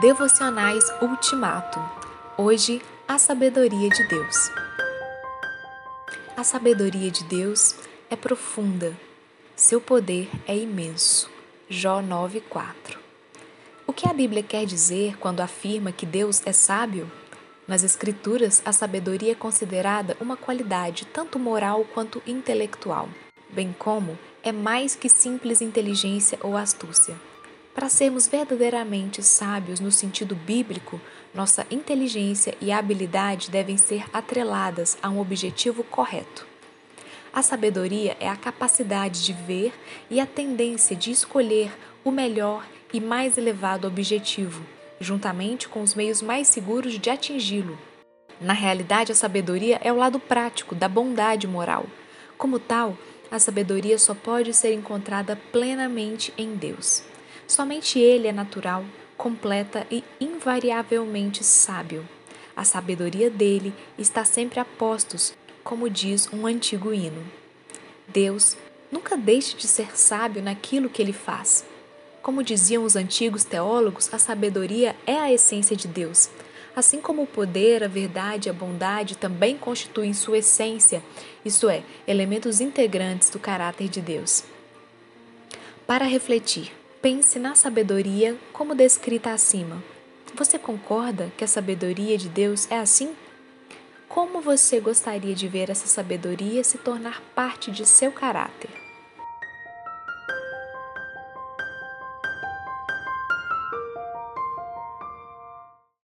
Devocionais Ultimato. Hoje, a sabedoria de Deus. A sabedoria de Deus é profunda, seu poder é imenso. Jó 9:4. O que a Bíblia quer dizer quando afirma que Deus é sábio? Nas Escrituras, a sabedoria é considerada uma qualidade tanto moral quanto intelectual, bem como é mais que simples inteligência ou astúcia. Para sermos verdadeiramente sábios no sentido bíblico, nossa inteligência e habilidade devem ser atreladas a um objetivo correto. A sabedoria é a capacidade de ver e a tendência de escolher o melhor e mais elevado objetivo, juntamente com os meios mais seguros de atingi-lo. Na realidade, a sabedoria é o lado prático da bondade moral. Como tal, a sabedoria só pode ser encontrada plenamente em Deus. Somente Ele é natural, completa e invariavelmente sábio. A sabedoria dele está sempre a postos, como diz um antigo hino. Deus nunca deixe de ser sábio naquilo que ele faz. Como diziam os antigos teólogos, a sabedoria é a essência de Deus. Assim como o poder, a verdade e a bondade também constituem sua essência, isto é, elementos integrantes do caráter de Deus. Para refletir, Pense na sabedoria como descrita acima. Você concorda que a sabedoria de Deus é assim? Como você gostaria de ver essa sabedoria se tornar parte de seu caráter?